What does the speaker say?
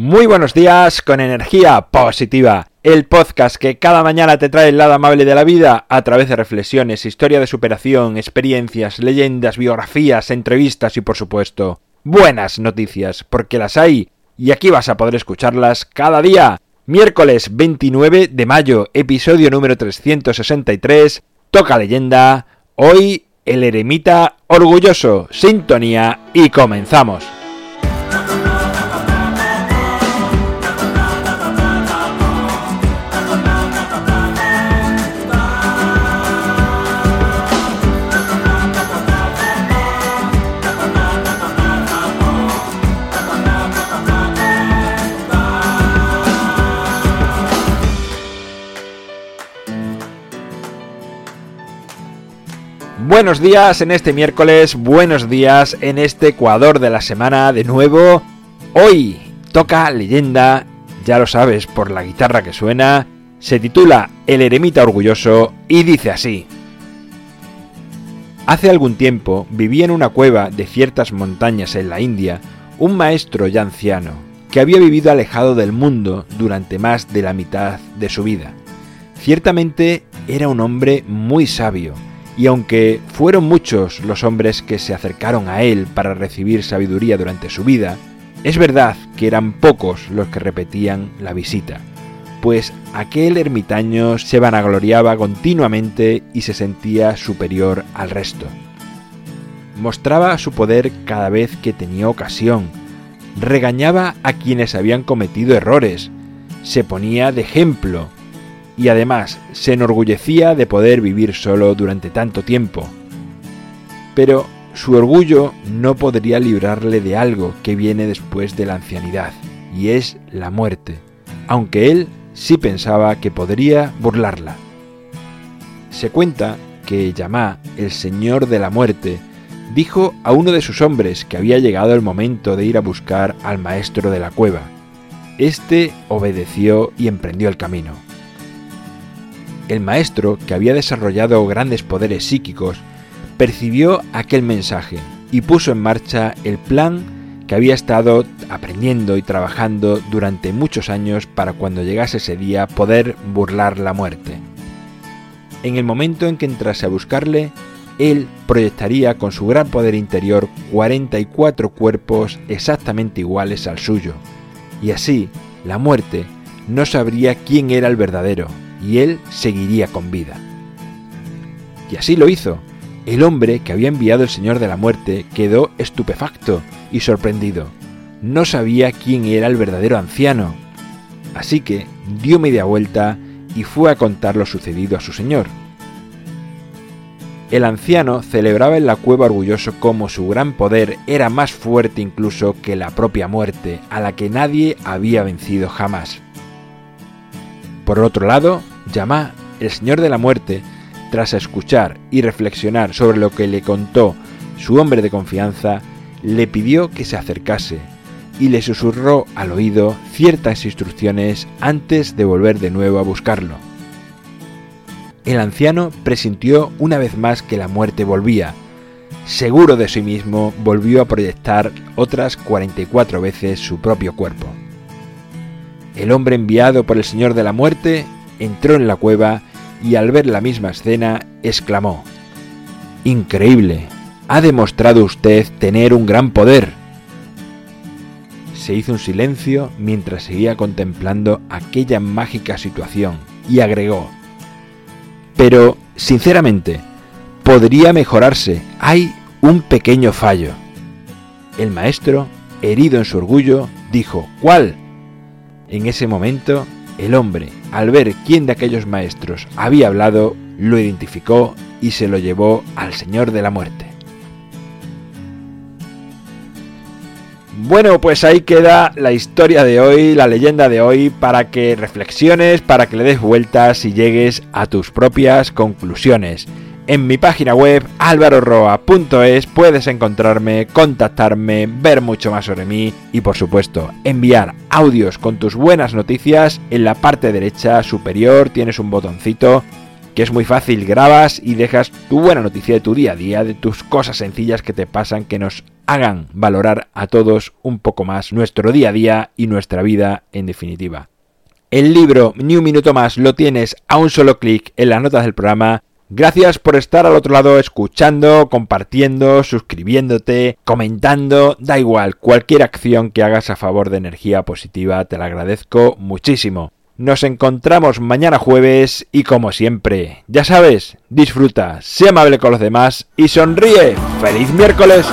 Muy buenos días con energía positiva, el podcast que cada mañana te trae el lado amable de la vida a través de reflexiones, historia de superación, experiencias, leyendas, biografías, entrevistas y por supuesto buenas noticias, porque las hay y aquí vas a poder escucharlas cada día. Miércoles 29 de mayo, episodio número 363, toca leyenda, hoy el eremita orgulloso, sintonía y comenzamos. Buenos días en este miércoles, buenos días en este Ecuador de la semana de nuevo. Hoy toca leyenda, ya lo sabes por la guitarra que suena, se titula El eremita orgulloso y dice así. Hace algún tiempo vivía en una cueva de ciertas montañas en la India un maestro ya anciano, que había vivido alejado del mundo durante más de la mitad de su vida. Ciertamente era un hombre muy sabio, y aunque fueron muchos los hombres que se acercaron a él para recibir sabiduría durante su vida, es verdad que eran pocos los que repetían la visita, pues aquel ermitaño se vanagloriaba continuamente y se sentía superior al resto. Mostraba su poder cada vez que tenía ocasión, regañaba a quienes habían cometido errores, se ponía de ejemplo y además se enorgullecía de poder vivir solo durante tanto tiempo. Pero su orgullo no podría librarle de algo que viene después de la ancianidad, y es la muerte, aunque él sí pensaba que podría burlarla. Se cuenta que Yamá, el señor de la muerte, dijo a uno de sus hombres que había llegado el momento de ir a buscar al maestro de la cueva. Este obedeció y emprendió el camino. El maestro, que había desarrollado grandes poderes psíquicos, percibió aquel mensaje y puso en marcha el plan que había estado aprendiendo y trabajando durante muchos años para cuando llegase ese día poder burlar la muerte. En el momento en que entrase a buscarle, él proyectaría con su gran poder interior 44 cuerpos exactamente iguales al suyo, y así la muerte no sabría quién era el verdadero, y él seguiría con vida. Y así lo hizo. El hombre que había enviado el Señor de la Muerte quedó estupefacto y sorprendido. No sabía quién era el verdadero anciano. Así que dio media vuelta y fue a contar lo sucedido a su Señor. El anciano celebraba en la cueva orgulloso como su gran poder era más fuerte incluso que la propia muerte, a la que nadie había vencido jamás. Por otro lado, Yamá, el Señor de la Muerte, tras escuchar y reflexionar sobre lo que le contó su hombre de confianza, le pidió que se acercase y le susurró al oído ciertas instrucciones antes de volver de nuevo a buscarlo. El anciano presintió una vez más que la muerte volvía. Seguro de sí mismo, volvió a proyectar otras 44 veces su propio cuerpo. El hombre enviado por el Señor de la Muerte entró en la cueva y al ver la misma escena exclamó, Increíble, ha demostrado usted tener un gran poder. Se hizo un silencio mientras seguía contemplando aquella mágica situación y agregó, Pero, sinceramente, podría mejorarse, hay un pequeño fallo. El maestro, herido en su orgullo, dijo, ¿cuál? En ese momento, el hombre, al ver quién de aquellos maestros había hablado, lo identificó y se lo llevó al Señor de la Muerte. Bueno, pues ahí queda la historia de hoy, la leyenda de hoy, para que reflexiones, para que le des vueltas y llegues a tus propias conclusiones. En mi página web alvaroroa.es puedes encontrarme, contactarme, ver mucho más sobre mí y por supuesto enviar audios con tus buenas noticias. En la parte derecha superior tienes un botoncito que es muy fácil, grabas y dejas tu buena noticia de tu día a día, de tus cosas sencillas que te pasan, que nos hagan valorar a todos un poco más nuestro día a día y nuestra vida en definitiva. El libro Ni un minuto más lo tienes a un solo clic en las notas del programa. Gracias por estar al otro lado escuchando, compartiendo, suscribiéndote, comentando, da igual, cualquier acción que hagas a favor de energía positiva te la agradezco muchísimo. Nos encontramos mañana jueves y como siempre, ya sabes, disfruta, sé amable con los demás y sonríe. ¡Feliz miércoles!